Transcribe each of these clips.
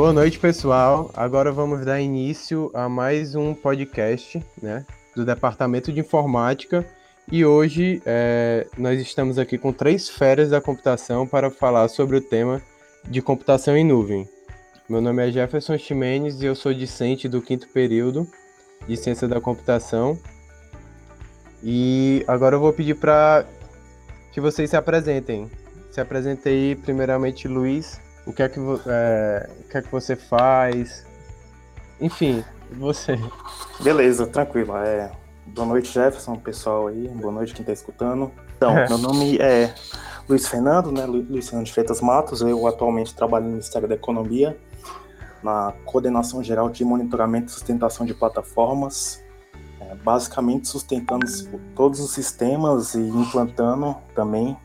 Boa noite, pessoal. Agora vamos dar início a mais um podcast, né, do Departamento de Informática. E hoje é, nós estamos aqui com três férias da computação para falar sobre o tema de computação em nuvem. Meu nome é Jefferson Ximenes e eu sou discente do quinto período de Ciência da Computação. E agora eu vou pedir para que vocês se apresentem. Se apresente aí, primeiramente, Luiz. O que é que, é, o que, é que você faz? Enfim, você. Beleza, tranquilo. É, boa noite, Jefferson, pessoal aí. Boa noite, quem está escutando. Então, meu nome é Luiz Fernando, né? Luiz Fernando de Freitas Matos. Eu atualmente trabalho no Ministério da Economia, na coordenação geral de monitoramento e sustentação de plataformas é, basicamente sustentando todos os sistemas e implantando também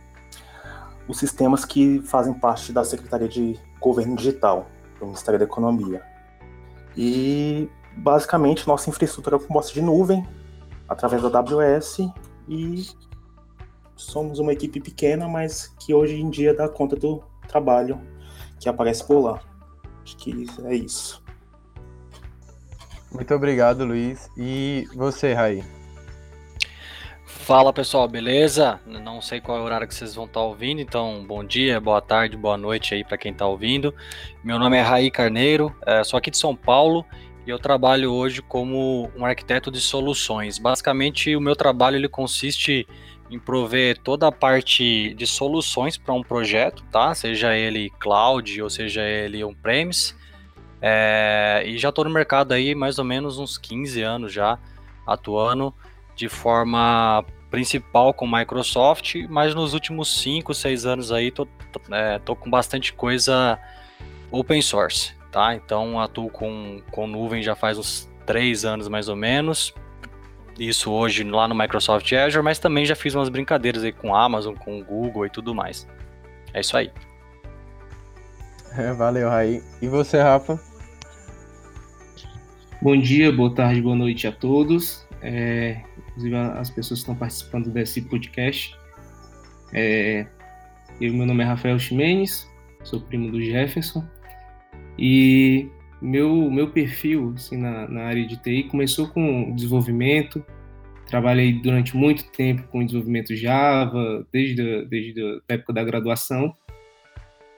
os sistemas que fazem parte da Secretaria de Governo Digital do Ministério da Economia. E basicamente nossa infraestrutura é composta de nuvem através da AWS e somos uma equipe pequena, mas que hoje em dia dá conta do trabalho que aparece por lá. Acho que é isso. Muito obrigado, Luiz. E você, Raí? Fala pessoal, beleza? Não sei qual é o horário que vocês vão estar ouvindo, então bom dia, boa tarde, boa noite aí para quem está ouvindo. Meu nome é Raí Carneiro, é, sou aqui de São Paulo e eu trabalho hoje como um arquiteto de soluções. Basicamente, o meu trabalho ele consiste em prover toda a parte de soluções para um projeto, tá? Seja ele cloud ou seja ele on-premise. É, e já estou no mercado aí mais ou menos uns 15 anos já, atuando de forma principal com Microsoft, mas nos últimos 5, 6 anos aí tô, tô, é, tô, com bastante coisa open source, tá? Então atuo com, com nuvem já faz uns 3 anos mais ou menos, isso hoje lá no Microsoft Azure, mas também já fiz umas brincadeiras aí com Amazon, com Google e tudo mais. É isso aí. É, valeu, Raí. E você, Rafa? Bom dia, boa tarde, boa noite a todos. É, inclusive as pessoas que estão participando desse podcast. É, eu, meu nome é Rafael Ximenes, sou primo do Jefferson. E meu, meu perfil assim, na, na área de TI começou com desenvolvimento. Trabalhei durante muito tempo com desenvolvimento Java, desde a, desde a época da graduação.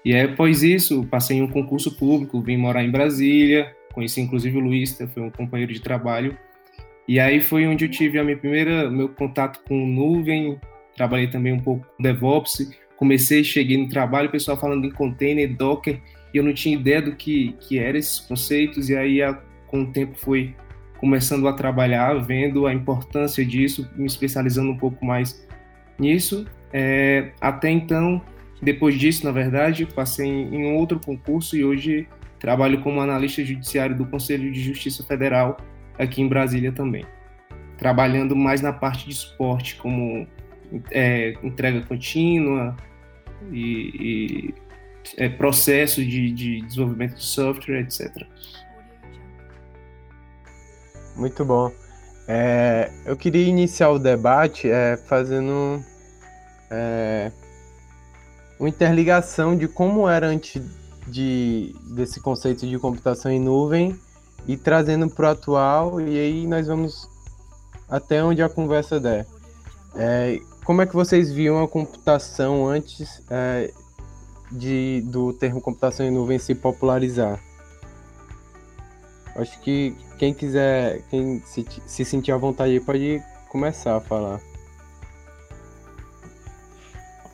E aí, após isso, passei em um concurso público, vim morar em Brasília, conheci inclusive o que foi um companheiro de trabalho. E aí foi onde eu tive a minha primeira meu contato com nuvem, trabalhei também um pouco com DevOps, comecei, cheguei no trabalho, o pessoal falando em container, Docker, e eu não tinha ideia do que que eram esses conceitos, e aí com o tempo fui começando a trabalhar, vendo a importância disso, me especializando um pouco mais nisso. É, até então, depois disso, na verdade, passei em outro concurso e hoje trabalho como analista judiciário do Conselho de Justiça Federal aqui em Brasília também. Trabalhando mais na parte de esporte, como é, entrega contínua e, e é, processo de, de desenvolvimento de software, etc. Muito bom. É, eu queria iniciar o debate é, fazendo é, uma interligação de como era antes de, desse conceito de computação em nuvem e trazendo para o atual, e aí nós vamos até onde a conversa der. É, como é que vocês viam a computação antes é, de, do termo computação em nuvem se popularizar? Acho que quem quiser, quem se, se sentir à vontade aí pode começar a falar.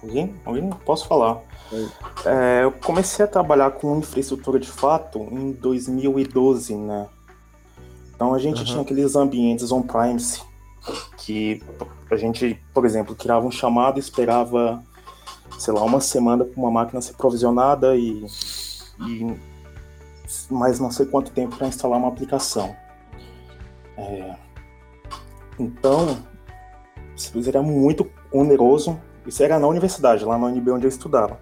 Alguém? Alguém? Posso falar. É, eu comecei a trabalhar com infraestrutura de fato em 2012, né? Então a gente uhum. tinha aqueles ambientes on-premise que a gente, por exemplo, criava um chamado e esperava, sei lá, uma semana para uma máquina ser provisionada e, e mais não sei quanto tempo para instalar uma aplicação. É, então, isso era muito oneroso isso era na universidade, lá na UNB onde eu estudava.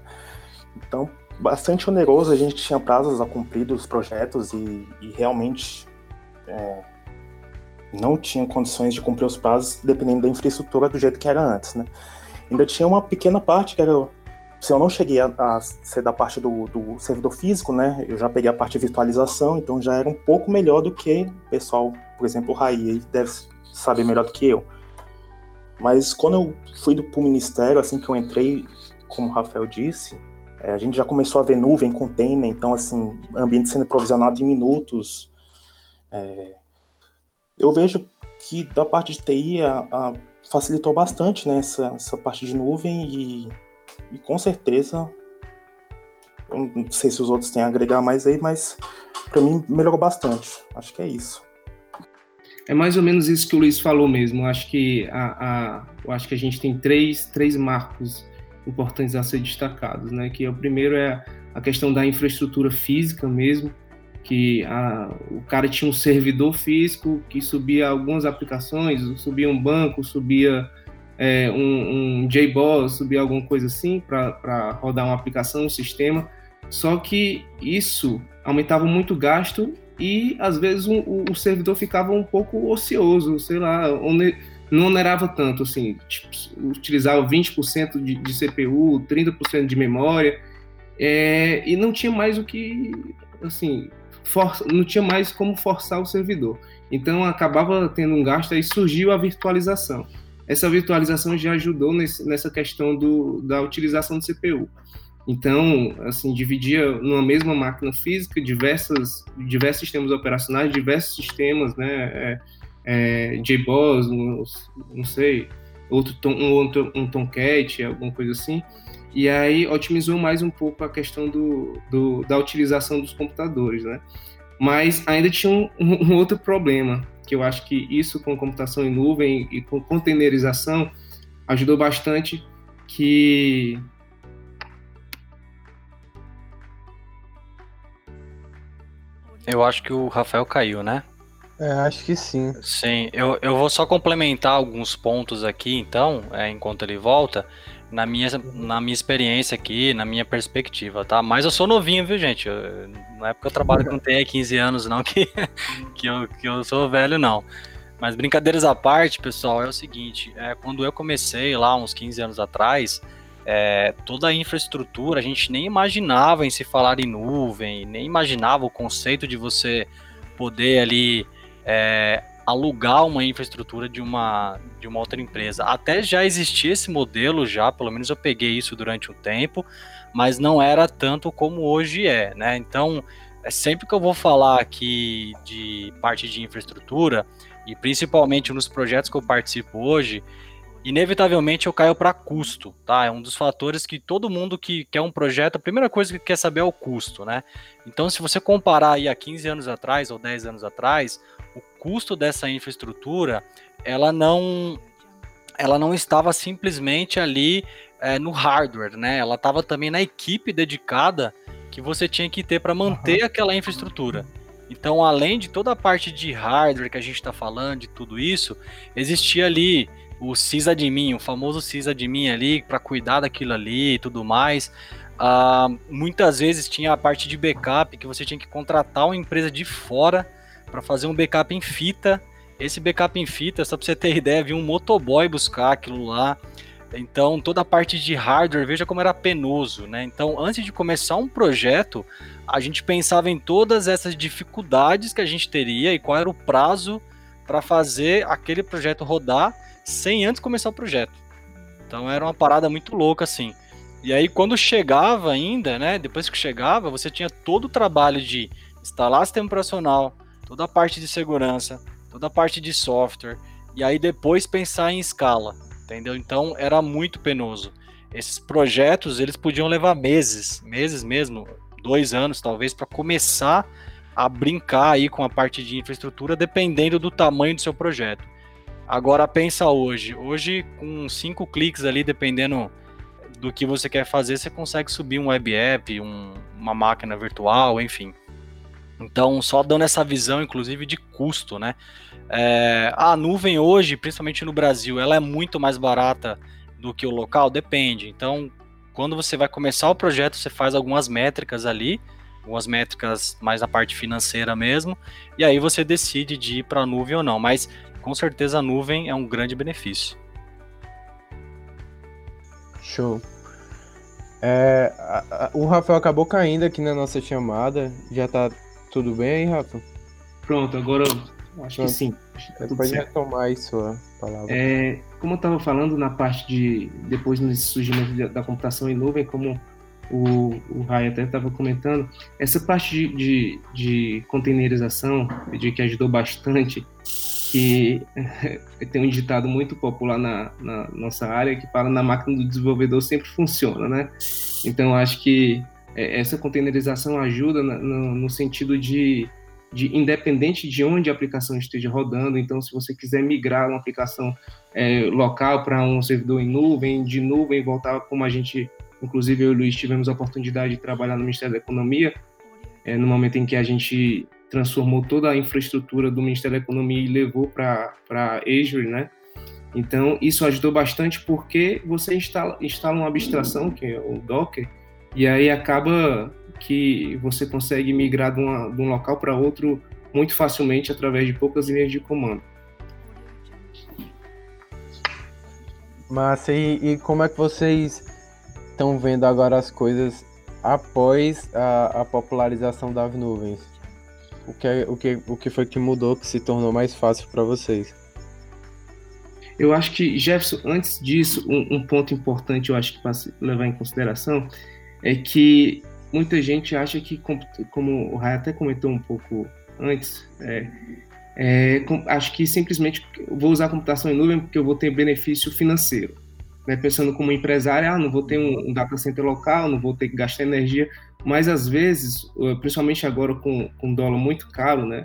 Então, bastante oneroso, a gente tinha prazos a cumprir dos projetos e, e realmente é, não tinha condições de cumprir os prazos dependendo da infraestrutura do jeito que era antes, né? Ainda tinha uma pequena parte que era se eu não cheguei a, a ser da parte do, do, servidor físico, né? Eu já peguei a parte de virtualização, então já era um pouco melhor do que o pessoal, por exemplo, o Raí, deve saber melhor do que eu. Mas quando eu fui para o ministério, assim que eu entrei, como o Rafael disse, é, a gente já começou a ver nuvem, container, então, assim, ambiente sendo provisionado em minutos. É, eu vejo que da parte de TI a, a facilitou bastante né, essa, essa parte de nuvem e e com certeza, não sei se os outros têm a agregar mais aí, mas para mim melhorou bastante. Acho que é isso. É mais ou menos isso que o Luiz falou mesmo. Acho que a, a, acho que a gente tem três, três marcos importantes a ser destacados, né? Que o primeiro é a questão da infraestrutura física mesmo, que a, o cara tinha um servidor físico que subia algumas aplicações, subia um banco, subia é, um, um JBoss, subir alguma coisa assim para rodar uma aplicação, um sistema. Só que isso aumentava muito o gasto e às vezes um, o, o, servidor ficava um pouco ocioso, sei lá, não onerava tanto, assim, tipo, utilizava 20% de, de CPU, 30% de memória, é, e não tinha mais o que, assim, for, não tinha mais como forçar o servidor. Então acabava tendo um gasto, aí surgiu a virtualização essa virtualização já ajudou nesse, nessa questão do, da utilização do CPU. Então, assim, dividia numa mesma máquina física diversas, diversos sistemas operacionais, diversos sistemas, né, é, é, JBoss, um, não sei, outro tom, um, outro, um Tomcat, alguma coisa assim, e aí otimizou mais um pouco a questão do, do da utilização dos computadores, né? Mas ainda tinha um, um outro problema, que eu acho que isso com computação em nuvem e com containerização ajudou bastante que Eu acho que o Rafael caiu, né? É, acho que sim. Sim, eu, eu vou só complementar alguns pontos aqui, então, é, enquanto ele volta na minha, na minha experiência aqui, na minha perspectiva, tá? Mas eu sou novinho, viu, gente? Eu, não é porque eu trabalho com há 15 anos, não, que, que, eu, que eu sou velho, não. Mas brincadeiras à parte, pessoal, é o seguinte: é, quando eu comecei lá, uns 15 anos atrás, é, toda a infraestrutura, a gente nem imaginava em se falar em nuvem, nem imaginava o conceito de você poder ali é, alugar uma infraestrutura de uma, de uma outra empresa. Até já existia esse modelo já, pelo menos eu peguei isso durante um tempo, mas não era tanto como hoje é, né? Então, é sempre que eu vou falar aqui de parte de infraestrutura, e principalmente nos projetos que eu participo hoje, inevitavelmente eu caio para custo, tá? É um dos fatores que todo mundo que quer um projeto, a primeira coisa que quer saber é o custo, né? Então, se você comparar aí há 15 anos atrás ou 10 anos atrás, custo dessa infraestrutura, ela não, ela não estava simplesmente ali é, no hardware, né? Ela estava também na equipe dedicada que você tinha que ter para manter uhum. aquela infraestrutura. Então, além de toda a parte de hardware que a gente está falando, de tudo isso, existia ali o sysadmin, o famoso sysadmin ali, para cuidar daquilo ali e tudo mais. Uh, muitas vezes tinha a parte de backup que você tinha que contratar uma empresa de fora para fazer um backup em fita. Esse backup em fita, só para você ter ideia, vi um motoboy buscar aquilo lá. Então, toda a parte de hardware, veja como era penoso, né? Então, antes de começar um projeto, a gente pensava em todas essas dificuldades que a gente teria e qual era o prazo para fazer aquele projeto rodar sem antes começar o projeto. Então, era uma parada muito louca assim. E aí, quando chegava ainda, né? Depois que chegava, você tinha todo o trabalho de instalar sistema operacional, toda a parte de segurança, toda a parte de software, e aí depois pensar em escala, entendeu? Então era muito penoso. Esses projetos eles podiam levar meses, meses mesmo, dois anos talvez, para começar a brincar aí com a parte de infraestrutura, dependendo do tamanho do seu projeto. Agora pensa hoje, hoje com cinco cliques ali, dependendo do que você quer fazer, você consegue subir um web app, um, uma máquina virtual, enfim. Então, só dando essa visão, inclusive, de custo, né? É, a nuvem hoje, principalmente no Brasil, ela é muito mais barata do que o local? Depende. Então, quando você vai começar o projeto, você faz algumas métricas ali, algumas métricas mais na parte financeira mesmo, e aí você decide de ir para a nuvem ou não. Mas, com certeza, a nuvem é um grande benefício. Show. É, a, a, o Rafael acabou caindo aqui na nossa chamada. Já tá tudo bem aí, Rafa? Pronto, agora acho Pronto. que sim. Tá Pode retomar aí sua palavra. É, como eu estava falando na parte de. Depois no surgimento da computação em nuvem, como o, o Rai até estava comentando, essa parte de, de, de containerização, de que ajudou bastante, que tem um ditado muito popular na, na, nossa área que fala na máquina do desenvolvedor sempre funciona, né? Então acho que é, essa containerização ajuda no, no sentido de, de, independente de onde a aplicação esteja rodando, então se você quiser migrar uma aplicação é, local para um servidor em nuvem, de nuvem voltar como a gente Inclusive, eu e o Luiz tivemos a oportunidade de trabalhar no Ministério da Economia, é, no momento em que a gente transformou toda a infraestrutura do Ministério da Economia e levou para Azure, né? Então, isso ajudou bastante porque você instala, instala uma abstração, que é o Docker, e aí acaba que você consegue migrar de, uma, de um local para outro muito facilmente através de poucas linhas de comando. Massa, e, e como é que vocês estão vendo agora as coisas após a, a popularização das nuvens? O que, é, o, que, o que foi que mudou, que se tornou mais fácil para vocês? Eu acho que, Jefferson, antes disso, um, um ponto importante eu acho que para levar em consideração é que muita gente acha que, como o Ray até comentou um pouco antes, é, é, acho que simplesmente vou usar a computação em nuvem porque eu vou ter benefício financeiro. Né, pensando como empresário, ah, não vou ter um, um, data center local, não vou ter que gastar energia, mas às vezes, principalmente agora com, com dólar muito caro, né,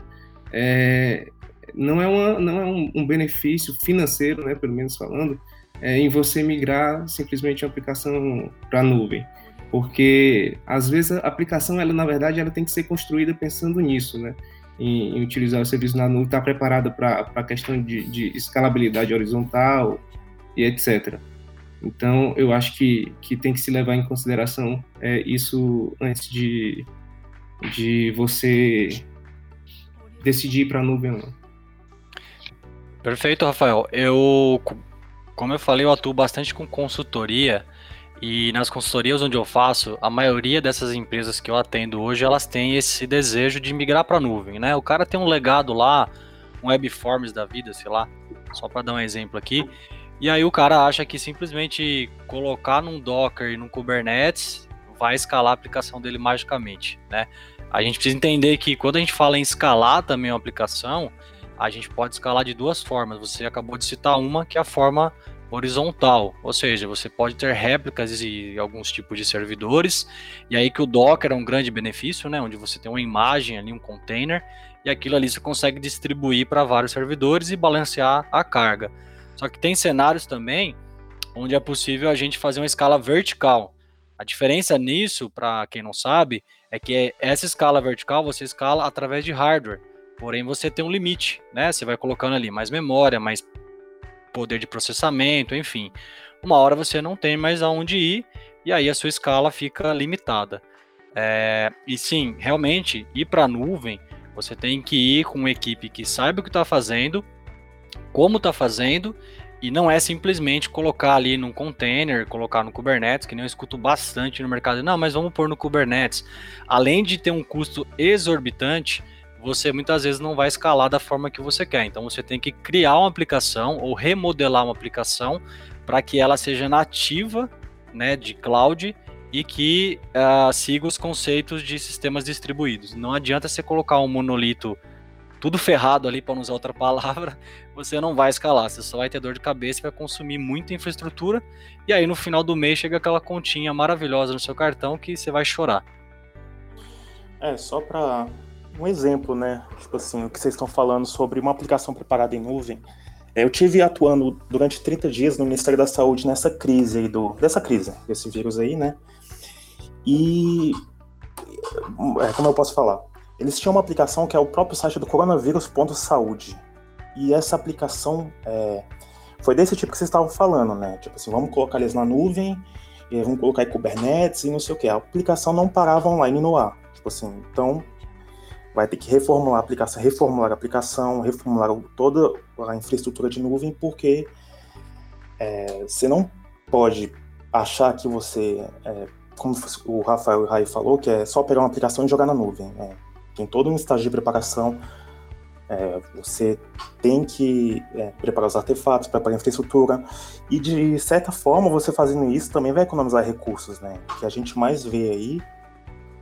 é, não é, uma, não é um, um, benefício financeiro, né, pelo menos falando, é, em você migrar simplesmente uma aplicação para a nuvem, porque às vezes a aplicação, ela na verdade, ela tem que ser construída pensando nisso, né, em, em utilizar o serviço na nuvem, estar tá preparada para a questão de, de escalabilidade horizontal e etc. Então, eu acho que, que tem que se levar em consideração é, isso antes de, de você decidir ir para a nuvem ou não. Perfeito, Rafael. Eu, como eu falei, eu atuo bastante com consultoria e nas consultorias onde eu faço, a maioria dessas empresas que eu atendo hoje, elas têm esse desejo de migrar para a nuvem, né? O cara tem um legado lá, um webforms da vida, sei lá, só para dar um exemplo aqui, e aí o cara acha que simplesmente colocar num Docker e num Kubernetes vai escalar a aplicação dele magicamente, né? A gente precisa entender que quando a gente fala em escalar também uma aplicação, a gente pode escalar de duas formas. Você acabou de citar uma, que é a forma horizontal, ou seja, você pode ter réplicas e alguns tipos de servidores, e aí que o Docker é um grande benefício, né, onde você tem uma imagem ali, um container, e aquilo ali você consegue distribuir para vários servidores e balancear a carga. Só que tem cenários também onde é possível a gente fazer uma escala vertical. A diferença nisso, para quem não sabe, é que essa escala vertical você escala através de hardware. Porém, você tem um limite, né? Você vai colocando ali mais memória, mais poder de processamento, enfim. Uma hora você não tem mais aonde ir e aí a sua escala fica limitada. É, e sim, realmente, ir para a nuvem, você tem que ir com uma equipe que saiba o que está fazendo como está fazendo e não é simplesmente colocar ali num container, colocar no Kubernetes, que nem eu escuto bastante no mercado. Não, mas vamos pôr no Kubernetes. Além de ter um custo exorbitante, você muitas vezes não vai escalar da forma que você quer. Então você tem que criar uma aplicação ou remodelar uma aplicação para que ela seja nativa, né, de cloud e que uh, siga os conceitos de sistemas distribuídos. Não adianta você colocar um monolito tudo ferrado ali, para não usar outra palavra, você não vai escalar. Você só vai ter dor de cabeça, vai consumir muita infraestrutura. E aí no final do mês chega aquela continha maravilhosa no seu cartão que você vai chorar. É, só para um exemplo, né? Tipo assim, o que vocês estão falando sobre uma aplicação preparada em nuvem. É, eu tive atuando durante 30 dias no Ministério da Saúde nessa crise aí do, dessa crise, desse vírus aí, né? E é, como eu posso falar? Eles tinham uma aplicação que é o próprio site do coronavírus.saúde. E essa aplicação é, foi desse tipo que vocês estavam falando, né? Tipo assim, vamos colocar eles na nuvem, vamos colocar em Kubernetes e não sei o que. A aplicação não parava online no ar. Tipo assim, então vai ter que reformular a aplicação, reformular a aplicação, reformular toda a infraestrutura de nuvem, porque é, você não pode achar que você é, como o Rafael Rai falou, que é só pegar uma aplicação e jogar na nuvem. Né? Tem todo um estágio de preparação. É, você tem que é, preparar os artefatos, preparar a infraestrutura. E de certa forma, você fazendo isso também vai economizar recursos, né? O que a gente mais vê aí,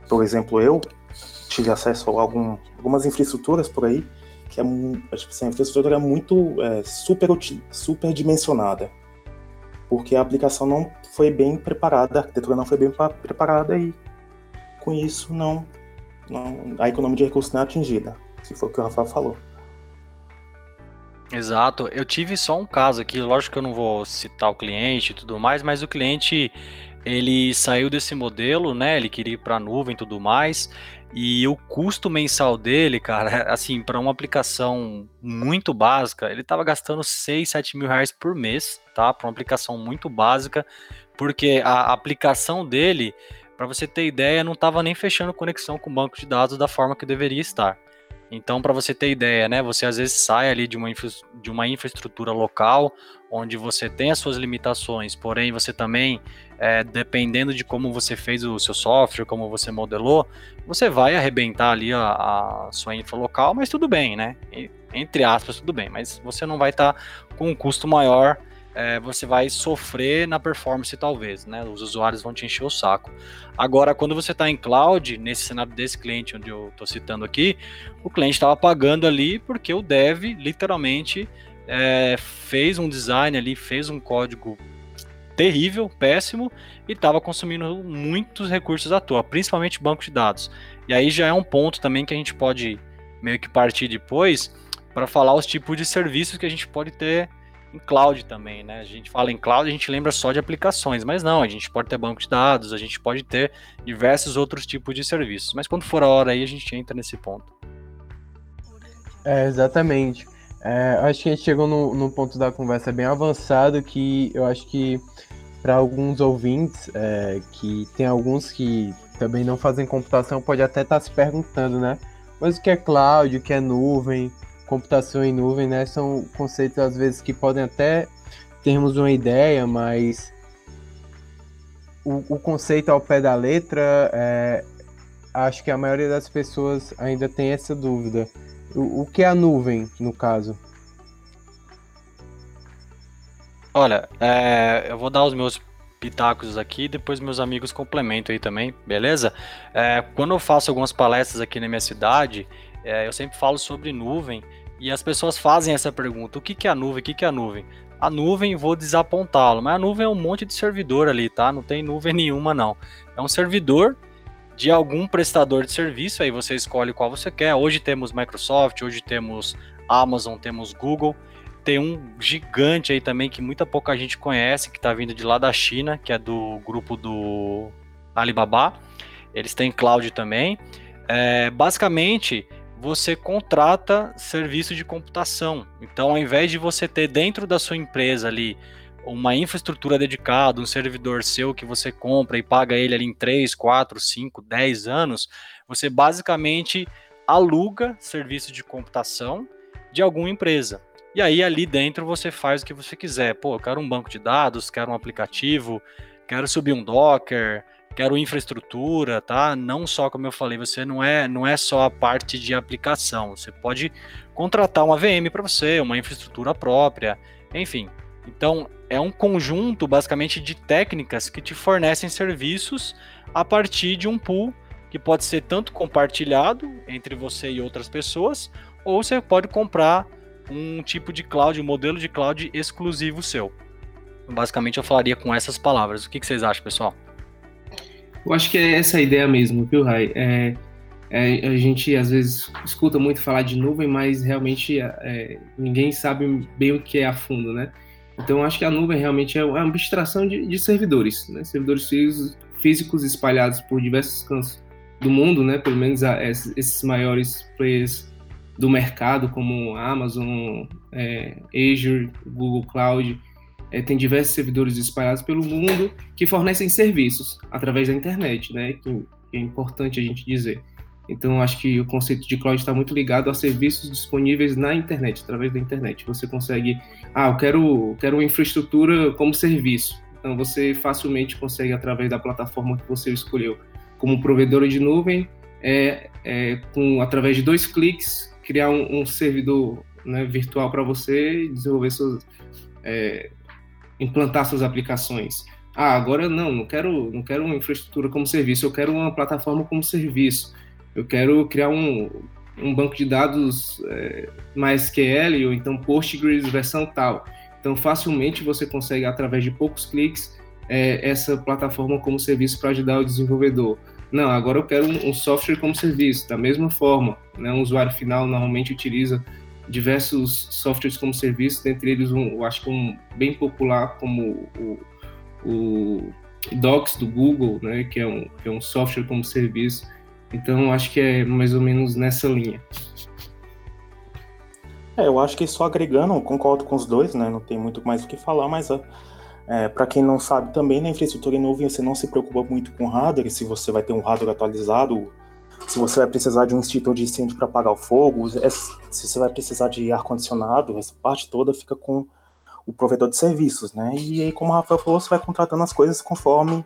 por exemplo, eu tive acesso a algum, algumas infraestruturas por aí, que é, tipo assim, a infraestrutura é muito é, super, super dimensionada. Porque a aplicação não foi bem preparada, a arquitetura não foi bem preparada e com isso não, não a economia de recursos não é atingida, que foi o que o Rafael falou. Exato. Eu tive só um caso aqui, lógico que eu não vou citar o cliente e tudo mais, mas o cliente ele saiu desse modelo, né? Ele queria ir para a nuvem e tudo mais. E o custo mensal dele, cara, assim, para uma aplicação muito básica, ele estava gastando 6, 7 mil reais por mês, tá? Para uma aplicação muito básica, porque a aplicação dele, para você ter ideia, não estava nem fechando conexão com o banco de dados da forma que deveria estar. Então, para você ter ideia, né, você às vezes sai ali de uma, infra, de uma infraestrutura local, onde você tem as suas limitações, porém você também, é, dependendo de como você fez o seu software, como você modelou, você vai arrebentar ali a, a sua infra local, mas tudo bem, né? Entre aspas, tudo bem, mas você não vai estar tá com um custo maior é, você vai sofrer na performance, talvez, né? Os usuários vão te encher o saco. Agora, quando você está em cloud, nesse cenário desse cliente onde eu estou citando aqui, o cliente estava pagando ali porque o dev literalmente é, fez um design ali, fez um código terrível, péssimo, e estava consumindo muitos recursos à toa, principalmente banco de dados. E aí já é um ponto também que a gente pode meio que partir depois para falar os tipos de serviços que a gente pode ter em cloud também, né? A gente fala em cloud, a gente lembra só de aplicações, mas não, a gente pode ter banco de dados, a gente pode ter diversos outros tipos de serviços. Mas quando for a hora aí, a gente entra nesse ponto. É, exatamente. É, acho que a gente chegou num, ponto da conversa bem avançado que eu acho que para alguns ouvintes, é, que tem alguns que também não fazem computação, pode até estar tá se perguntando, né? Mas o que é cloud, o que é nuvem? computação em nuvem, né? São conceitos às vezes que podem até termos uma ideia, mas o, o conceito ao pé da letra, é, acho que a maioria das pessoas ainda tem essa dúvida. O, o que é a nuvem, no caso? Olha, é, eu vou dar os meus pitacos aqui, depois meus amigos complementam aí também, beleza? É, quando eu faço algumas palestras aqui na minha cidade, é, eu sempre falo sobre nuvem e as pessoas fazem essa pergunta: o que, que é a nuvem? O que, que é a nuvem? A nuvem, vou desapontá-lo, mas a nuvem é um monte de servidor ali, tá? Não tem nuvem nenhuma, não. É um servidor de algum prestador de serviço, aí você escolhe qual você quer. Hoje temos Microsoft, hoje temos Amazon, temos Google. Tem um gigante aí também que muita pouca gente conhece, que está vindo de lá da China, que é do grupo do Alibaba. Eles têm cloud também. É, basicamente, você contrata serviço de computação. Então, ao invés de você ter dentro da sua empresa ali uma infraestrutura dedicada, um servidor seu que você compra e paga ele ali em 3, 4, 5, 10 anos, você basicamente aluga serviço de computação de alguma empresa. E aí ali dentro você faz o que você quiser. Pô, eu quero um banco de dados, quero um aplicativo, quero subir um Docker, quero infraestrutura, tá? Não só como eu falei, você não é não é só a parte de aplicação. Você pode contratar uma VM para você, uma infraestrutura própria, enfim. Então, é um conjunto basicamente de técnicas que te fornecem serviços a partir de um pool que pode ser tanto compartilhado entre você e outras pessoas, ou você pode comprar um tipo de cloud, um modelo de cloud exclusivo seu. Basicamente, eu falaria com essas palavras. O que, que vocês acham, pessoal? Eu acho que é essa a ideia mesmo, viu, Rai? É, é, a gente às vezes escuta muito falar de nuvem, mas realmente é, ninguém sabe bem o que é a fundo, né? Então, acho que a nuvem realmente é uma abstração de, de servidores, né? Servidores físicos, físicos espalhados por diversos cantos do mundo, né? Pelo menos a, esses maiores players do mercado, como Amazon, é, Azure, Google Cloud, é, tem diversos servidores espalhados pelo mundo que fornecem serviços através da internet, né? Que, é importante a gente dizer. Então, acho que o conceito de cloud está muito ligado a serviços disponíveis na internet, através da internet. Você consegue, ah, eu quero, quero uma infraestrutura como serviço. Então você facilmente consegue, através da plataforma que você escolheu como provedora de nuvem, é, é, com, através de dois cliques, criar um, um servidor né, virtual para você desenvolver suas, é, implantar suas aplicações. Ah, agora não, não quero, não quero uma infraestrutura como serviço, eu quero uma plataforma como serviço. Eu quero criar um, um banco de dados é, MySQL ou então Postgres versão tal. Então, facilmente você consegue, através de poucos cliques, é, essa plataforma como serviço para ajudar o desenvolvedor. Não, agora eu quero um, um, software como serviço, da mesma forma. Né? Um usuário final normalmente utiliza diversos softwares como serviço, dentre eles um, eu acho que um bem popular como o, o Docs do Google, né, que é um, que é um software como serviço. Então, acho que é mais ou menos nessa linha. É, eu acho que só agregando, concordo com os dois, né? Não tem muito mais o que falar, mas é, para quem não sabe também, na infraestrutura em nuvem você não se preocupa muito com hardware, se você vai ter um hardware atualizado, se você vai precisar de um extintor de incêndio para apagar o fogo, é, se você vai precisar de ar-condicionado, essa parte toda fica com o provedor de serviços, né? E aí, como o Rafael falou, você vai contratando as coisas conforme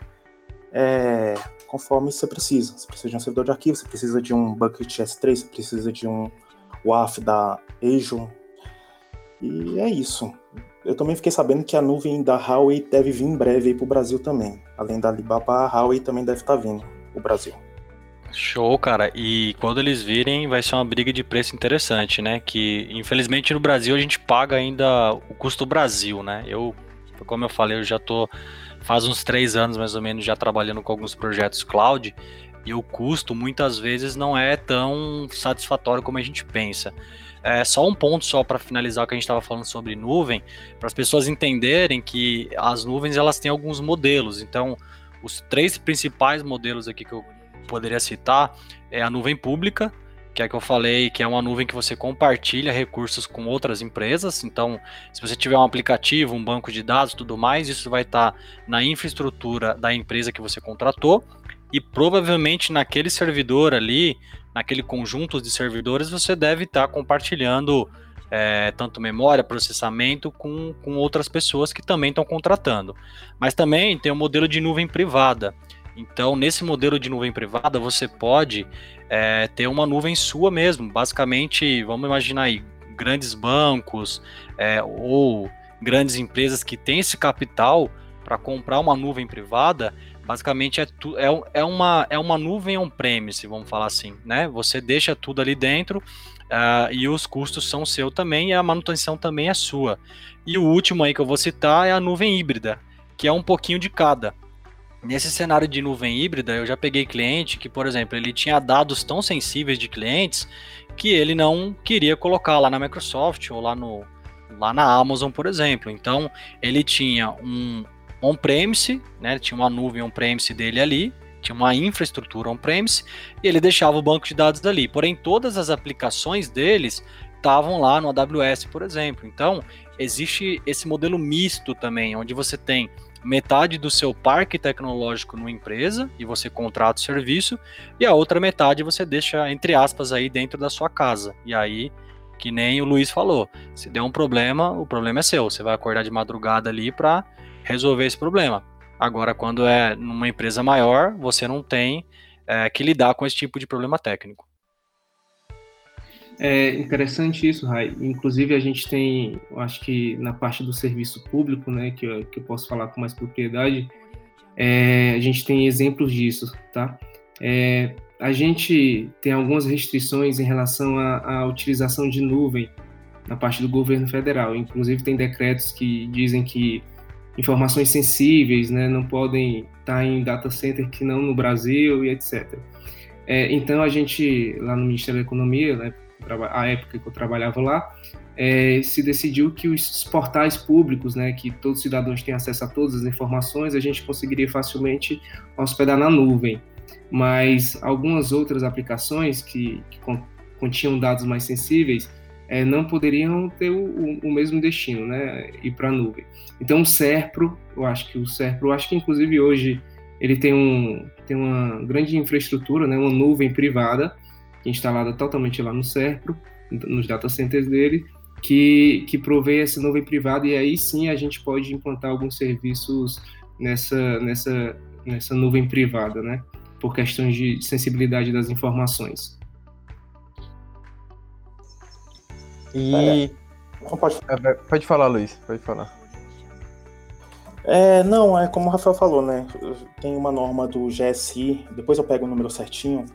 é, conforme você precisa. Você precisa de um servidor de arquivo, você precisa de um bucket S3, você precisa de um WAF da Azure. E é isso. Eu também fiquei sabendo que a nuvem da Huawei deve vir em breve para o Brasil também. Além da Alibaba, a Huawei também deve estar tá vindo o Brasil. Show, cara. E quando eles virem, vai ser uma briga de preço interessante, né? Que infelizmente no Brasil a gente paga ainda o custo Brasil, né? Eu, como eu falei, eu já tô faz uns três anos mais ou menos já trabalhando com alguns projetos cloud e o custo muitas vezes não é tão satisfatório como a gente pensa. É só um ponto só para finalizar o que a gente estava falando sobre nuvem, para as pessoas entenderem que as nuvens elas têm alguns modelos. Então, os três principais modelos aqui que eu poderia citar é a nuvem pública, que é que eu falei, que é uma nuvem que você compartilha recursos com outras empresas. Então, se você tiver um aplicativo, um banco de dados, tudo mais, isso vai estar na infraestrutura da empresa que você contratou e provavelmente naquele servidor ali, naquele conjunto de servidores, você deve estar compartilhando é, tanto memória, processamento com, com outras pessoas que também estão contratando. Mas também tem o um modelo de nuvem privada. Então, nesse modelo de nuvem privada, você pode é, ter uma nuvem sua mesmo. Basicamente, vamos imaginar aí, grandes bancos é, ou grandes empresas que têm esse capital para comprar uma nuvem privada, basicamente é, tu, é, é, uma, é uma nuvem on-premise, vamos falar assim, né? Você deixa tudo ali dentro uh, e os custos são seu também e a manutenção também é sua. E o último aí que eu vou citar é a nuvem híbrida, que é um pouquinho de cada. Nesse cenário de nuvem híbrida, eu já peguei cliente que, por exemplo, ele tinha dados tão sensíveis de clientes que ele não queria colocar lá na Microsoft ou lá, no, lá na Amazon, por exemplo. Então, ele tinha um on-premise, né, tinha uma nuvem on-premise dele ali, tinha uma infraestrutura on-premise, e ele deixava o banco de dados dali. Porém, todas as aplicações deles estavam lá no AWS, por exemplo. Então, existe esse modelo misto também, onde você tem metade do seu parque tecnológico numa empresa e você contrata o serviço, e a outra metade você deixa, entre aspas, aí dentro da sua casa. E aí, que nem o Luiz falou, se der um problema, o problema é seu. Você vai acordar de madrugada ali para resolver esse problema. Agora, quando é numa empresa maior, você não tem é, que lidar com esse tipo de problema técnico. É interessante isso, Rai. Inclusive, a gente tem, acho que na parte do serviço público, né, que eu, que eu posso falar com mais propriedade, é, a gente tem exemplos disso, tá? É, a gente tem algumas restrições em relação à, à, utilização de nuvem na parte do governo federal. Inclusive, tem decretos que dizem que informações sensíveis né, não podem estar em data center que não no Brasil e etc. É, então, a gente, lá no Ministério da Economia, né, a época que eu trabalhava lá, é, se decidiu que os portais públicos, né, que todos os cidadãos têm acesso a todas as informações, a gente conseguiria facilmente hospedar na nuvem. Mas algumas outras aplicações que, que continham dados mais sensíveis é, não poderiam ter o, o, mesmo destino, né, ir para a nuvem. Então o Serpro, eu acho que o Serpro, eu acho que inclusive hoje ele tem, um, tem uma grande infraestrutura, né, uma nuvem privada, instalada totalmente lá no Serpro, nos data centers dele, que, que provê essa nuvem privada e aí sim a gente pode implantar alguns serviços nessa, nessa, nessa nuvem privada, né? Por questões de sensibilidade das informações. E. Pode... É, pode falar, Luiz, pode falar. É, não, é como o Rafael falou, né? Tem uma norma do GSI, depois eu pego o número certinho,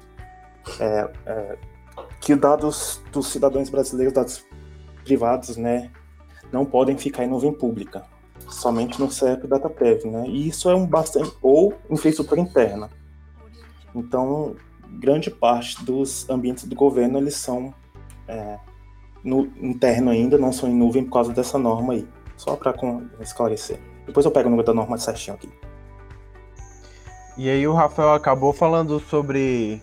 é, é, que dados dos cidadãos brasileiros, dados privados, né, não podem ficar em nuvem pública, somente no CEP DataPrev, né? E isso é um bastante ou infraestrutura interna. Então, grande parte dos ambientes do governo eles são é, no interno ainda, não são em nuvem por causa dessa norma aí. Só para esclarecer. Depois eu pego o número da norma certinho aqui. E aí o Rafael acabou falando sobre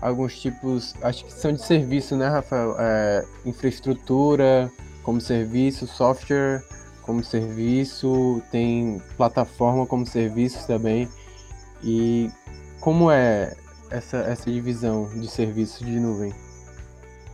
alguns tipos, acho que são de serviço, né, Rafael? É, infraestrutura como serviço, software como serviço, tem plataforma como serviço também. E como é essa, essa divisão de serviços de nuvem?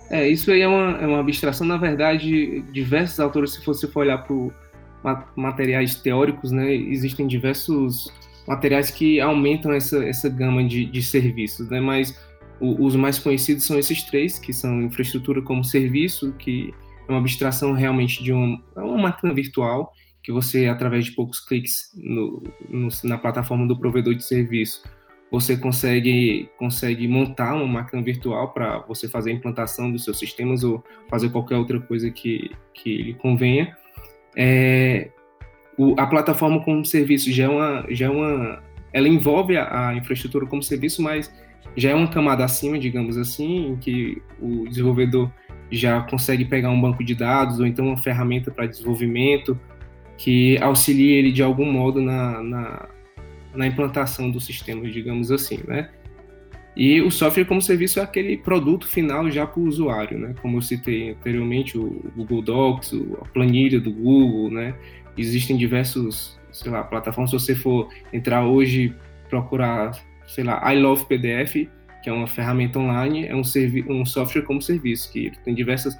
É, isso aí é uma, é uma abstração, na verdade, diversos autores, se você for olhar para materiais teóricos, né, existem diversos materiais que aumentam essa, essa gama de, de serviços, né, mas o, os mais conhecidos são esses três, que são infraestrutura como serviço, que é uma abstração realmente de um, é uma máquina virtual, que você, através de poucos cliques no, no, na plataforma do provedor de serviço, você consegue, consegue montar uma máquina virtual para você fazer a implantação dos seus sistemas ou fazer qualquer outra coisa que, que lhe convenha. É, o, a plataforma como serviço já é uma, já é uma ela envolve a, a, infraestrutura como serviço, mas já é uma camada acima, digamos assim, em que o desenvolvedor já consegue pegar um banco de dados ou então uma ferramenta para desenvolvimento que auxilie ele de algum modo na, na na implantação do sistema, digamos assim, né? E o software como serviço é aquele produto final já para o usuário, né? Como eu citei anteriormente, o Google Docs, a planilha do Google, né? Existem diversos, sei lá, plataformas. Se você for entrar hoje, procurar, sei lá, I Love PDF, que é uma ferramenta online, é um, um software como serviço, que tem diversas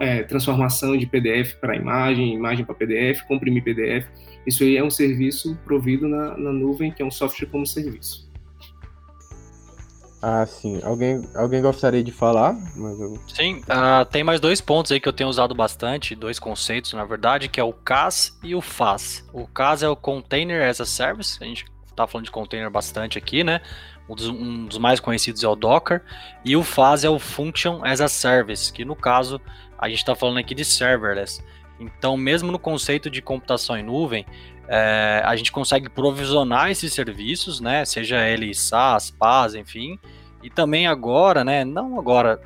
é, transformação de PDF para imagem, imagem para PDF, comprimir PDF. Isso aí é um serviço provido na, na nuvem, que é um software como serviço. Ah, sim. Alguém, alguém gostaria de falar? Eu... Sim, uh, tem mais dois pontos aí que eu tenho usado bastante, dois conceitos, na verdade, que é o CAS e o FAS. O CAS é o Container as a Service, a gente tá falando de container bastante aqui, né? Um dos, um dos, mais conhecidos é o Docker, e o FAS é o Function as a Service, que no caso a gente está falando aqui de serverless. Então, mesmo no conceito de computação em nuvem, é, a gente consegue provisionar esses serviços, né? Seja ele SaaS, PaaS, enfim. E também agora, né? Não agora,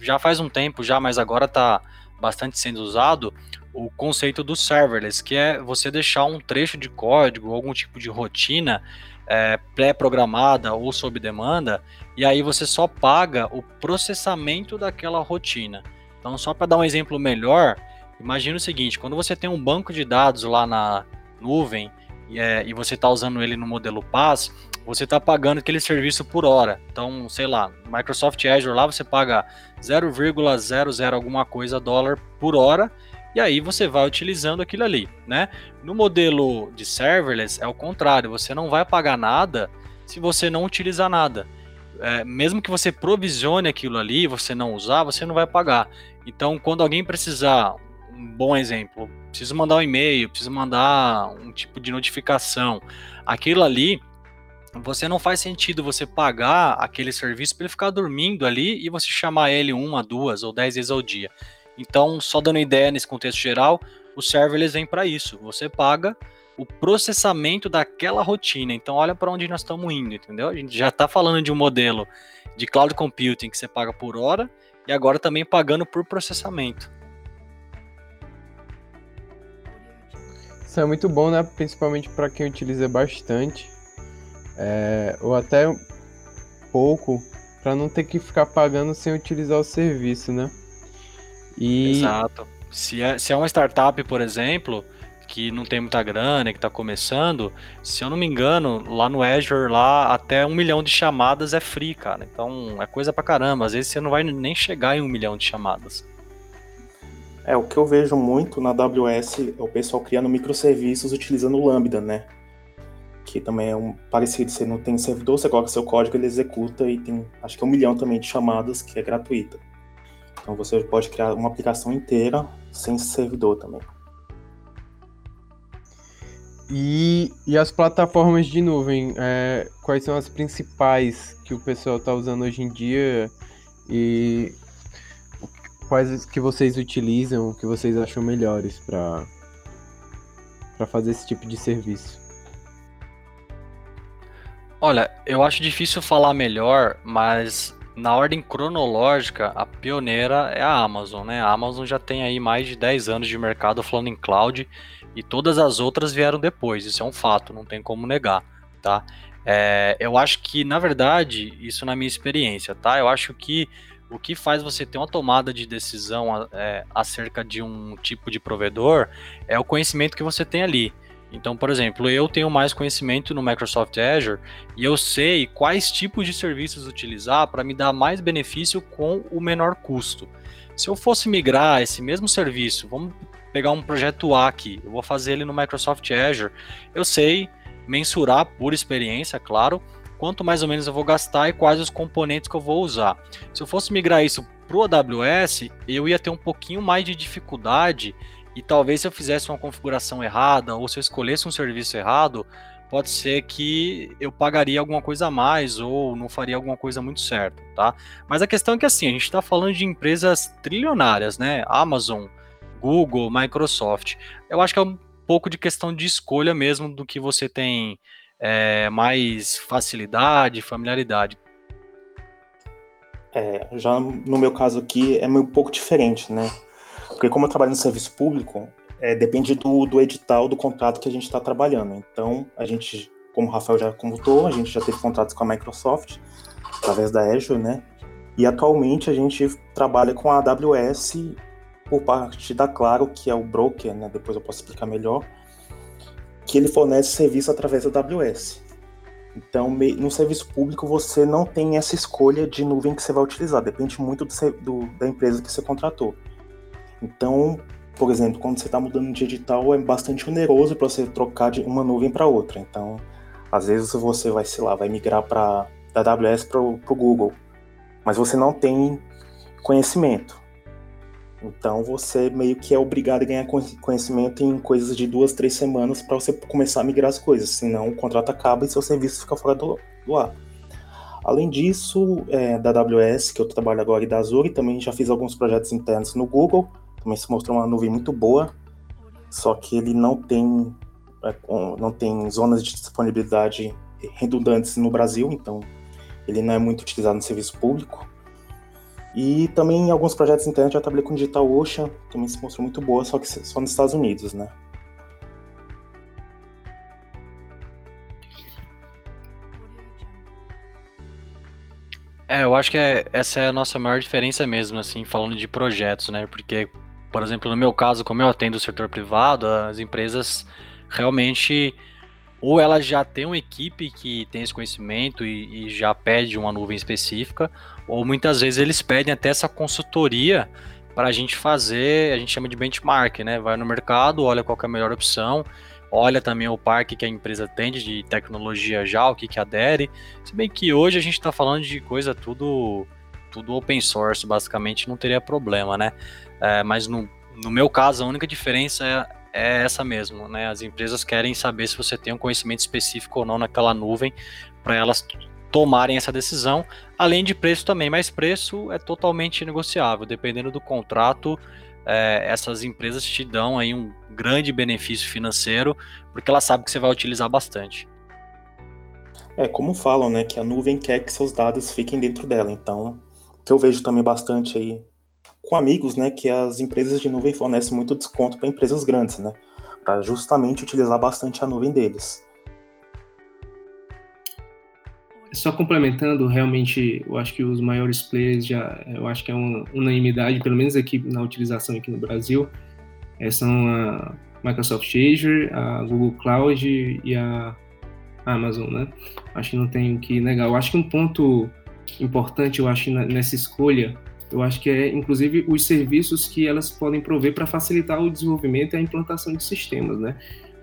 já faz um tempo já, mas agora está bastante sendo usado o conceito do serverless, que é você deixar um trecho de código, algum tipo de rotina é, pré-programada ou sob demanda, e aí você só paga o processamento daquela rotina. Então, só para dar um exemplo melhor, Imagina o seguinte: quando você tem um banco de dados lá na nuvem e, é, e você está usando ele no modelo PaaS, você está pagando aquele serviço por hora. Então, sei lá, Microsoft Azure lá você paga 0,00 alguma coisa dólar por hora e aí você vai utilizando aquilo ali, né? No modelo de serverless é o contrário, você não vai pagar nada se você não utilizar nada. É, mesmo que você provisione aquilo ali, você não usar, você não vai pagar. Então, quando alguém precisar, um bom exemplo. Preciso mandar um e-mail, preciso mandar um tipo de notificação. Aquilo ali, você não faz sentido você pagar aquele serviço para ele ficar dormindo ali e você chamar ele uma, duas ou dez vezes ao dia. Então, só dando ideia nesse contexto geral, o serverless vem para isso. Você paga o processamento daquela rotina. Então, olha para onde nós estamos indo, entendeu? A gente já está falando de um modelo de cloud computing que você paga por hora e agora também pagando por processamento. Isso é muito bom, né? Principalmente para quem utiliza bastante, é, ou até pouco, para não ter que ficar pagando sem utilizar o serviço, né? E... Exato. Se é, se é uma startup, por exemplo, que não tem muita grana, que está começando, se eu não me engano, lá no Azure, lá até um milhão de chamadas é free, cara. Então é coisa pra caramba. Às vezes você não vai nem chegar em um milhão de chamadas. É, o que eu vejo muito na AWS é o pessoal criando microserviços utilizando o Lambda, né? que também é um parecido. Você não tem servidor, você coloca seu código, ele executa e tem acho que um milhão também de chamadas que é gratuita. Então você pode criar uma aplicação inteira sem servidor também. E, e as plataformas de nuvem, é, quais são as principais que o pessoal está usando hoje em dia e quais que vocês utilizam, que vocês acham melhores para para fazer esse tipo de serviço? Olha, eu acho difícil falar melhor, mas na ordem cronológica, a pioneira é a Amazon, né? A Amazon já tem aí mais de 10 anos de mercado falando em cloud e todas as outras vieram depois, isso é um fato, não tem como negar, tá? É, eu acho que, na verdade, isso na minha experiência, tá? Eu acho que o que faz você ter uma tomada de decisão é, acerca de um tipo de provedor é o conhecimento que você tem ali. Então, por exemplo, eu tenho mais conhecimento no Microsoft Azure e eu sei quais tipos de serviços utilizar para me dar mais benefício com o menor custo. Se eu fosse migrar esse mesmo serviço, vamos pegar um projeto A aqui, eu vou fazer ele no Microsoft Azure, eu sei mensurar por experiência, claro, quanto mais ou menos eu vou gastar e quais os componentes que eu vou usar. Se eu fosse migrar isso para o AWS, eu ia ter um pouquinho mais de dificuldade e talvez se eu fizesse uma configuração errada ou se eu escolhesse um serviço errado, pode ser que eu pagaria alguma coisa a mais ou não faria alguma coisa muito certa, tá? Mas a questão é que assim, a gente está falando de empresas trilionárias, né? Amazon, Google, Microsoft. Eu acho que é um pouco de questão de escolha mesmo do que você tem é, mais facilidade, familiaridade. É, já no meu caso aqui é um pouco diferente, né? Porque como eu trabalho no serviço público, é, depende do, do edital, do contrato que a gente está trabalhando. Então, a gente, como o Rafael já contou, a gente já teve contratos com a Microsoft, através da Azure, né? E atualmente a gente trabalha com a AWS por parte da Claro, que é o broker, né? Depois eu posso explicar melhor que ele fornece serviço através da AWS. Então, no serviço público, você não tem essa escolha de nuvem que você vai utilizar, depende muito do, do, da empresa que você contratou. Então, por exemplo, quando você está mudando de edital, é bastante oneroso para você trocar de uma nuvem para outra. Então, às vezes você vai, sei lá, vai migrar para da AWS para o Google, mas você não tem conhecimento. Então você meio que é obrigado a ganhar conhecimento em coisas de duas, três semanas para você começar a migrar as coisas, senão o contrato acaba e seu serviço fica fora do, do ar. Além disso, é, da AWS, que eu trabalho agora, e da Azure, também já fiz alguns projetos internos no Google, também se mostrou uma nuvem muito boa, só que ele não tem, é, não tem zonas de disponibilidade redundantes no Brasil, então ele não é muito utilizado no serviço público. E também em alguns projetos internos já trabalhei com Digital Ocean, também se mostrou muito boa, só que só nos Estados Unidos, né? É, eu acho que é, essa é a nossa maior diferença mesmo, assim, falando de projetos, né? Porque, por exemplo, no meu caso, como eu atendo o setor privado, as empresas realmente ou ela já tem uma equipe que tem esse conhecimento e, e, já pede uma nuvem específica, ou muitas vezes eles pedem até essa consultoria para a gente fazer, a gente chama de benchmark, né? Vai no mercado, olha qual é a melhor opção, olha também o parque que a empresa tem de tecnologia já, o que, que adere. Se bem que hoje a gente está falando de coisa tudo, tudo open source, basicamente não teria problema, né? É, mas no, no meu caso, a única diferença é essa mesmo, né? As empresas querem saber se você tem um conhecimento específico ou não naquela nuvem para elas tomarem essa decisão, além de preço também, mas preço é totalmente negociável, dependendo do contrato, é, essas empresas te dão aí um grande benefício financeiro, porque elas sabem que você vai utilizar bastante. É, como falam, né, que a nuvem quer que seus dados fiquem dentro dela, então, que eu vejo também bastante aí com amigos, né, que as empresas de nuvem fornecem muito desconto para empresas grandes, né, para justamente utilizar bastante a nuvem deles. Só complementando, realmente, eu acho que os maiores players já, eu acho que é uma unanimidade, pelo menos aqui na utilização aqui no Brasil, é, são a Microsoft Azure, a Google Cloud e a Amazon, né? Acho que não tem o que negar. Eu acho que um ponto importante, eu acho, nessa escolha eu acho que é, inclusive, os serviços que elas podem prover para facilitar o desenvolvimento e a implantação de sistemas, né?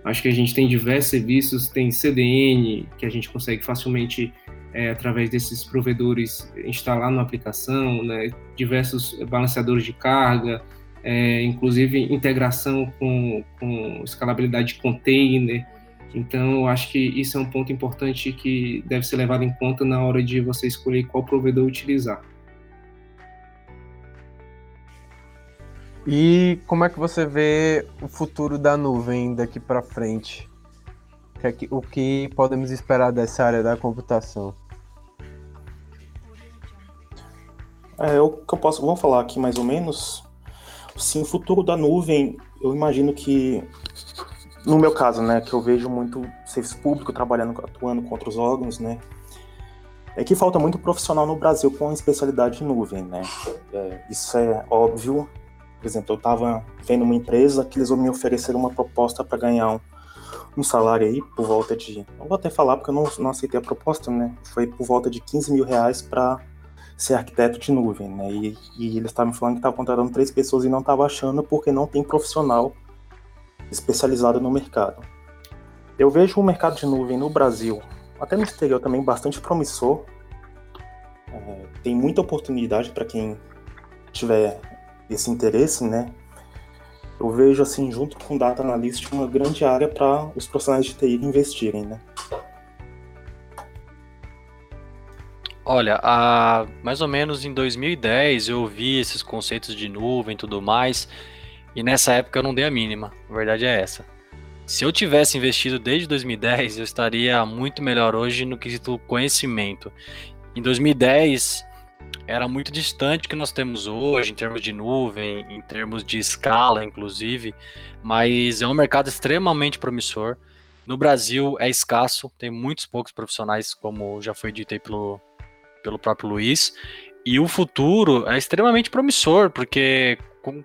Acho que a gente tem diversos serviços, tem CDN, que a gente consegue facilmente, é, através desses provedores, instalar na aplicação, né? diversos balanceadores de carga, é, inclusive integração com, com escalabilidade de container. Então, eu acho que isso é um ponto importante que deve ser levado em conta na hora de você escolher qual provedor utilizar. E como é que você vê o futuro da nuvem daqui para frente? O que podemos esperar dessa área da computação? É, o que eu posso, vamos falar aqui mais ou menos. Sim, o futuro da nuvem, eu imagino que, no meu caso, né, que eu vejo muito serviço público trabalhando, atuando com outros órgãos, né, é que falta muito profissional no Brasil com especialidade em nuvem, né. É, isso é óbvio, por exemplo, eu estava vendo uma empresa que eles me ofereceram uma proposta para ganhar um, um, salário aí por volta de. Não vou até falar porque eu não, não aceitei a proposta, né? Foi por volta de 15 mil reais para ser arquiteto de nuvem, né? E, e eles estavam falando que estavam contratando três pessoas e não estavam achando porque não tem profissional especializado no mercado. Eu vejo o mercado de nuvem no Brasil, até no exterior também, bastante promissor. É, tem muita oportunidade para quem tiver esse interesse, né? Eu vejo assim, junto com Data Analyst, uma grande área para os profissionais de TI investirem, né? Olha, a, mais ou menos em 2010 eu vi esses conceitos de nuvem e tudo mais, e nessa época eu não dei a mínima, a verdade é essa. Se eu tivesse investido desde 2010, eu estaria muito melhor hoje no quesito conhecimento. Em 2010, era muito distante que nós temos hoje, em termos de nuvem, em termos de escala, inclusive, mas é um mercado extremamente promissor. No Brasil é escasso, tem muitos poucos profissionais, como já foi dito aí pelo, pelo próprio Luiz, e o futuro é extremamente promissor, porque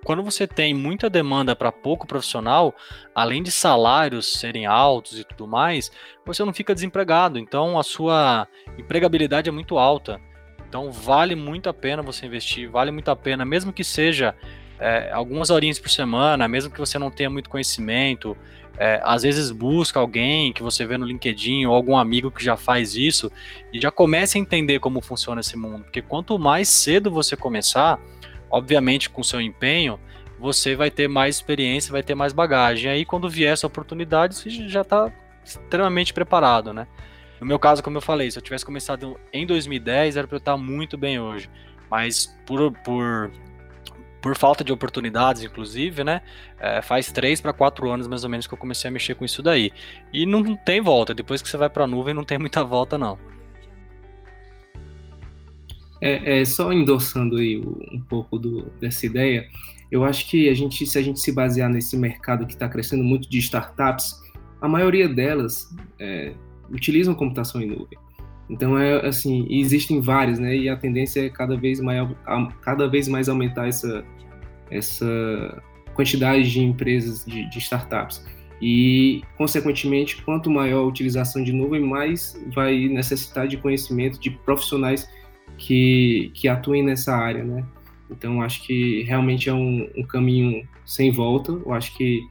quando você tem muita demanda para pouco profissional, além de salários serem altos e tudo mais, você não fica desempregado. Então a sua empregabilidade é muito alta. Então vale muito a pena você investir, vale muito a pena, mesmo que seja é, algumas horinhas por semana, mesmo que você não tenha muito conhecimento, é, às vezes busca alguém que você vê no LinkedIn ou algum amigo que já faz isso e já comece a entender como funciona esse mundo, porque quanto mais cedo você começar, obviamente com seu empenho, você vai ter mais experiência, vai ter mais bagagem. Aí quando vier essa oportunidade, você já está extremamente preparado, né? No meu caso, como eu falei, se eu tivesse começado em 2010, era para eu estar muito bem hoje. Mas por, por, por falta de oportunidades, inclusive, né? É, faz três para quatro anos mais ou menos que eu comecei a mexer com isso daí. E não tem volta. Depois que você vai para a nuvem, não tem muita volta, não. É, é, só endossando aí um pouco do, dessa ideia, eu acho que a gente, se a gente se basear nesse mercado que está crescendo muito de startups, a maioria delas é, utilizam computação em nuvem. Então é assim, existem várias, né? E a tendência é cada vez mais, cada vez mais aumentar essa, essa quantidade de empresas, de, de startups. E, consequentemente, quanto maior a utilização de nuvem, mais vai necessitar de conhecimento de profissionais que, que atuem nessa área, né? Então, acho que realmente é um, um caminho sem volta. Eu acho que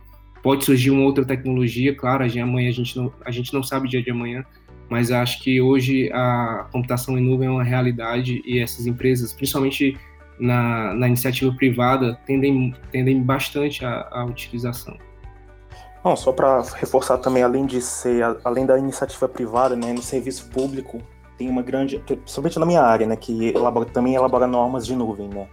Pode surgir uma outra tecnologia, claro, amanhã a gente não, a gente não sabe o dia de amanhã, mas acho que hoje a computação em nuvem é uma realidade e essas empresas, principalmente na, na iniciativa privada, tendem, tendem bastante à, utilização. Bom, só para reforçar também, além de ser, além da iniciativa privada, né, no serviço público, tem uma grande, principalmente na minha área, né, que elabora, também elabora normas de nuvem, né.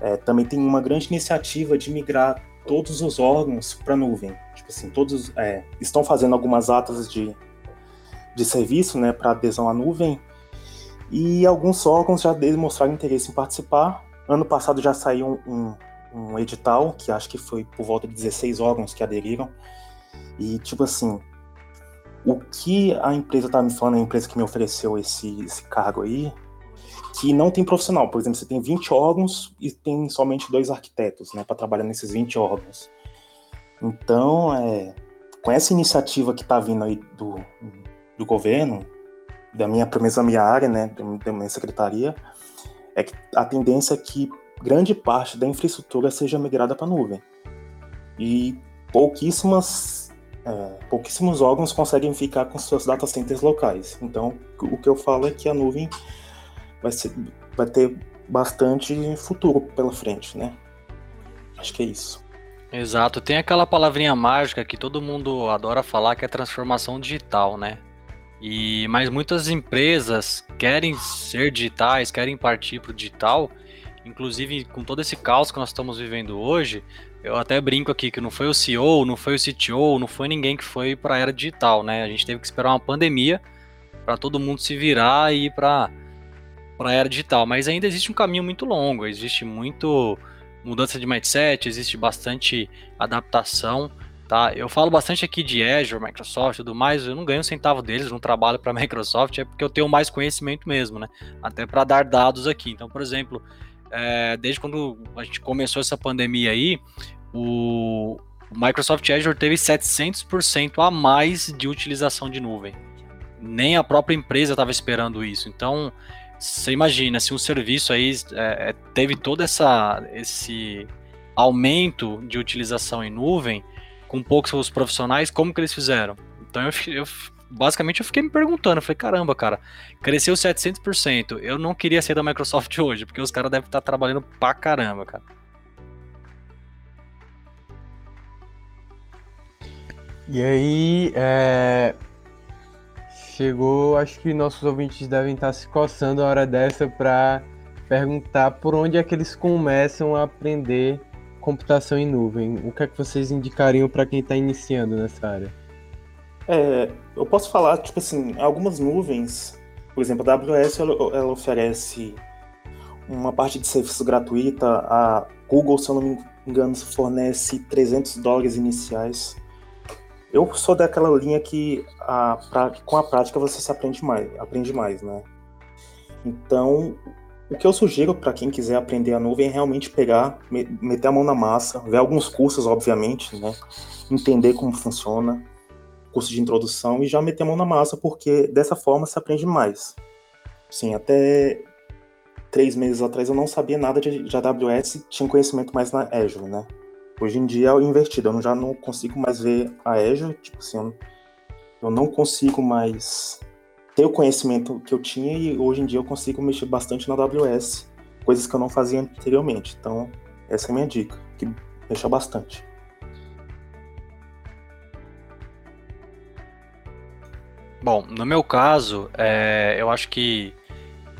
É, também tem uma grande iniciativa de migrar todos os órgãos para nuvem. Tipo assim, todos é, estão fazendo algumas atas de, de serviço né, para adesão à nuvem e alguns órgãos já demonstraram interesse em participar. Ano passado já saiu um, um, um edital, que acho que foi por volta de 16 órgãos que aderiram. E, tipo assim, o que a empresa tá me falando, a empresa que me ofereceu esse, esse cargo aí, que não tem profissional. Por exemplo, você tem 20 órgãos e tem somente dois arquitetos, né, para trabalhar nesses 20 órgãos. Então, é, com essa iniciativa que está vindo aí do, do governo, da minha, menos da minha área, né, da minha secretaria, é que a tendência é que grande parte da infraestrutura seja migrada para a nuvem. E pouquíssimas é, pouquíssimos órgãos conseguem ficar com seus data centers locais. Então, o que eu falo é que a nuvem vai, ser, vai ter bastante futuro pela frente, né? Acho que é isso. Exato, tem aquela palavrinha mágica que todo mundo adora falar que é transformação digital, né? E mas muitas empresas querem ser digitais, querem partir para o digital, inclusive com todo esse caos que nós estamos vivendo hoje, eu até brinco aqui que não foi o CEO, não foi o CTO, não foi ninguém que foi para a era digital, né? A gente teve que esperar uma pandemia para todo mundo se virar e ir para para a era digital, mas ainda existe um caminho muito longo, existe muito mudança de mindset, existe bastante adaptação, tá? Eu falo bastante aqui de Azure, Microsoft tudo mais, eu não ganho um centavo deles, não trabalho para a Microsoft, é porque eu tenho mais conhecimento mesmo, né? Até para dar dados aqui. Então, por exemplo, é, desde quando a gente começou essa pandemia aí, o Microsoft Azure teve 700% a mais de utilização de nuvem. Nem a própria empresa estava esperando isso. Então, você imagina, se um serviço aí é, é, teve todo essa, esse aumento de utilização em nuvem, com poucos profissionais, como que eles fizeram? Então eu, eu basicamente eu fiquei me perguntando, falei, caramba, cara, cresceu 700%, eu não queria ser da Microsoft hoje, porque os caras devem estar trabalhando pra caramba, cara. E aí, é, chegou, acho que nossos ouvintes devem estar se coçando a hora dessa para perguntar por onde é que eles começam a aprender computação em nuvem. O que é que vocês indicariam para quem está iniciando nessa área? É, eu posso falar, tipo assim, algumas nuvens, por exemplo, a AWS ela, ela oferece uma parte de serviço gratuita, a Google, se eu não me engano, fornece 300 dólares iniciais eu sou daquela linha que a, pra, com a prática você se aprende mais, aprende mais, né? Então, o que eu sugiro para quem quiser aprender a nuvem é realmente pegar, meter a mão na massa, ver alguns cursos, obviamente, né? Entender como funciona, curso de introdução e já meter a mão na massa, porque dessa forma se aprende mais. Sim, até três meses atrás eu não sabia nada de, de AWS, tinha conhecimento mais na Azure, né? Hoje em dia é invertido, eu já não consigo mais ver a Azure, tipo assim, eu não consigo mais ter o conhecimento que eu tinha e hoje em dia eu consigo mexer bastante na AWS, coisas que eu não fazia anteriormente. Então, essa é a minha dica, que mexa bastante. Bom, no meu caso, é, eu acho que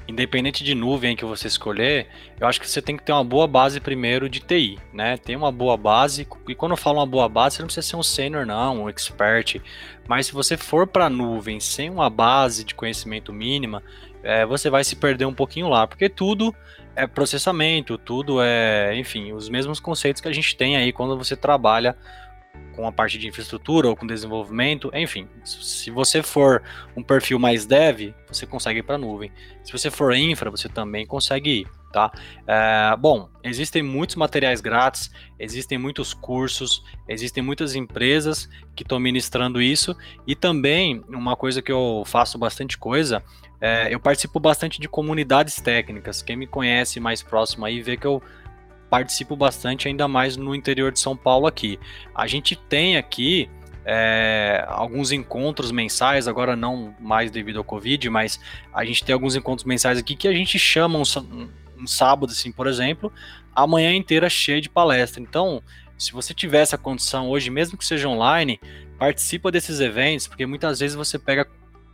independente de nuvem que você escolher, eu acho que você tem que ter uma boa base primeiro de TI, né? Tem uma boa base, e quando eu falo uma boa base, você não precisa ser um sênior não, um expert, mas se você for para nuvem sem uma base de conhecimento mínima, é, você vai se perder um pouquinho lá, porque tudo é processamento, tudo é, enfim, os mesmos conceitos que a gente tem aí quando você trabalha com a parte de infraestrutura ou com desenvolvimento, enfim. Se você for um perfil mais dev, você consegue ir para a nuvem. Se você for infra, você também consegue ir, tá? É, bom, existem muitos materiais grátis, existem muitos cursos, existem muitas empresas que estão ministrando isso e também uma coisa que eu faço bastante coisa, é, eu participo bastante de comunidades técnicas. Quem me conhece mais próximo aí vê que eu participo bastante, ainda mais no interior de São Paulo aqui. A gente tem aqui é, alguns encontros mensais, agora não mais devido ao Covid, mas a gente tem alguns encontros mensais aqui que a gente chama um, um sábado, assim, por exemplo, a manhã inteira cheia de palestra. Então, se você tiver essa condição hoje, mesmo que seja online, participa desses eventos, porque muitas vezes você pega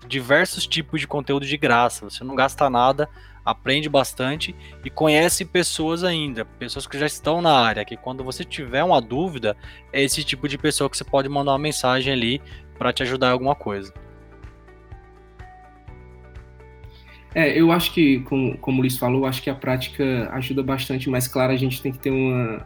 diversos tipos de conteúdo de graça, você não gasta nada, aprende bastante e conhece pessoas ainda, pessoas que já estão na área, que quando você tiver uma dúvida, é esse tipo de pessoa que você pode mandar uma mensagem ali para te ajudar em alguma coisa. É, eu acho que, como, como o Luiz falou, acho que a prática ajuda bastante, mas claro, a gente tem que ter uma,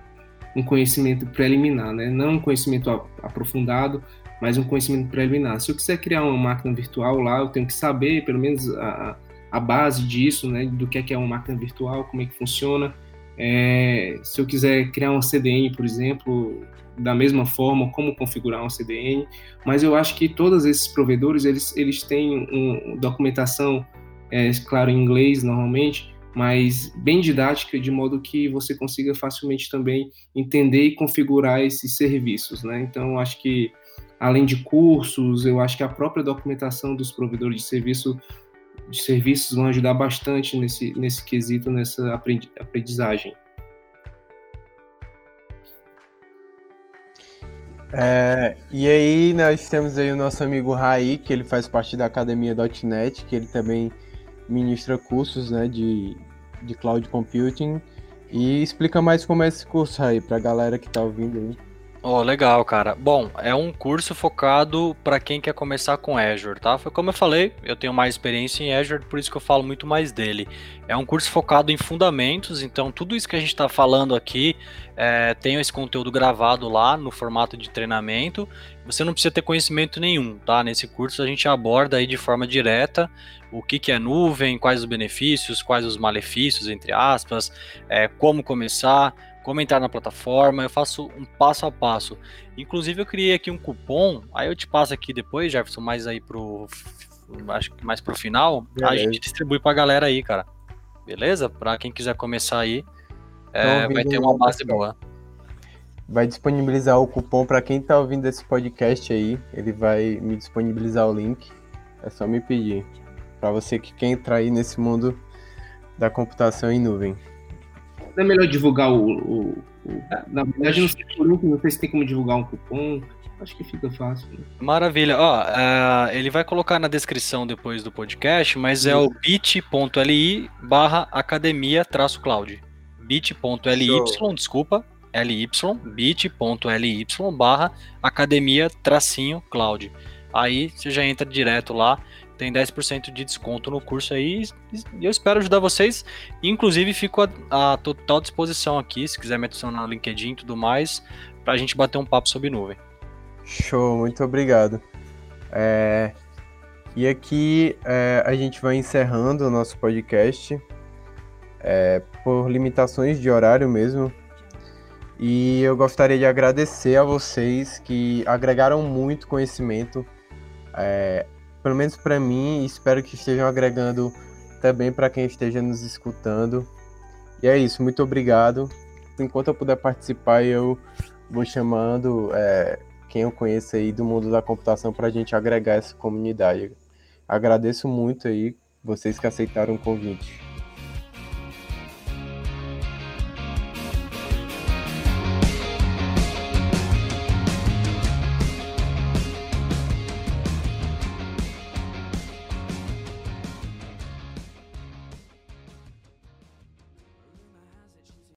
um conhecimento preliminar, né? Não um conhecimento aprofundado, mas um conhecimento preliminar. Se eu quiser criar uma máquina virtual lá, eu tenho que saber, pelo menos, a, a base disso, né, do que é, que é uma máquina virtual, como é que funciona. É, se eu quiser criar uma CDN, por exemplo, da mesma forma, como configurar uma CDN, mas eu acho que todos esses provedores, eles, eles têm uma documentação, é, claro, em inglês normalmente, mas bem didática, de modo que você consiga facilmente também entender e configurar esses serviços, né? Então, acho que além de cursos, eu acho que a própria documentação dos provedores de serviço de serviços vão ajudar bastante nesse, nesse quesito, nessa aprendizagem. É, e aí nós temos aí o nosso amigo Raí, que ele faz parte da academia.net, que ele também ministra cursos né, de, de cloud computing. E explica mais como é esse curso aí, para a galera que está ouvindo aí. Oh, legal, cara. Bom, é um curso focado para quem quer começar com Azure, tá? Foi como eu falei, eu tenho mais experiência em Azure, por isso que eu falo muito mais dele. É um curso focado em fundamentos, então tudo isso que a gente está falando aqui é, tem esse conteúdo gravado lá no formato de treinamento. Você não precisa ter conhecimento nenhum, tá? Nesse curso a gente aborda aí de forma direta o que, que é nuvem, quais os benefícios, quais os malefícios, entre aspas, é, como começar como entrar na plataforma, eu faço um passo a passo. Inclusive eu criei aqui um cupom, aí eu te passo aqui depois, Jefferson, mais aí pro acho que mais pro final, Beleza. a gente distribui pra galera aí, cara. Beleza? Pra quem quiser começar aí, é, vai ter uma base boa. Vai disponibilizar o cupom para quem tá ouvindo esse podcast aí, ele vai me disponibilizar o link. É só me pedir. Para você que quer entrar aí nesse mundo da computação em nuvem é melhor divulgar o. o, o na verdade, não sei, não sei se tem como divulgar um cupom. Acho que fica fácil. Né? Maravilha. Ó, uh, ele vai colocar na descrição depois do podcast, mas é o bit.li barra academia traço cloud. bit.ly, desculpa, ly, bit.ly barra academia tracinho cloud. Aí você já entra direto lá tem 10% de desconto no curso aí e eu espero ajudar vocês. Inclusive, fico à, total disposição aqui, se quiser me adicionar no LinkedIn e tudo mais, para a gente bater um papo sobre nuvem. Show, muito obrigado. É... E aqui é, a gente vai encerrando o nosso podcast é, por limitações de horário mesmo. E eu gostaria de agradecer a vocês que agregaram muito conhecimento é, pelo menos para mim, espero que estejam agregando também para quem esteja nos escutando. E é isso, muito obrigado. Enquanto eu puder participar, eu vou chamando é, quem eu conheço aí do mundo da computação para a gente agregar essa comunidade. Agradeço muito aí vocês que aceitaram o convite.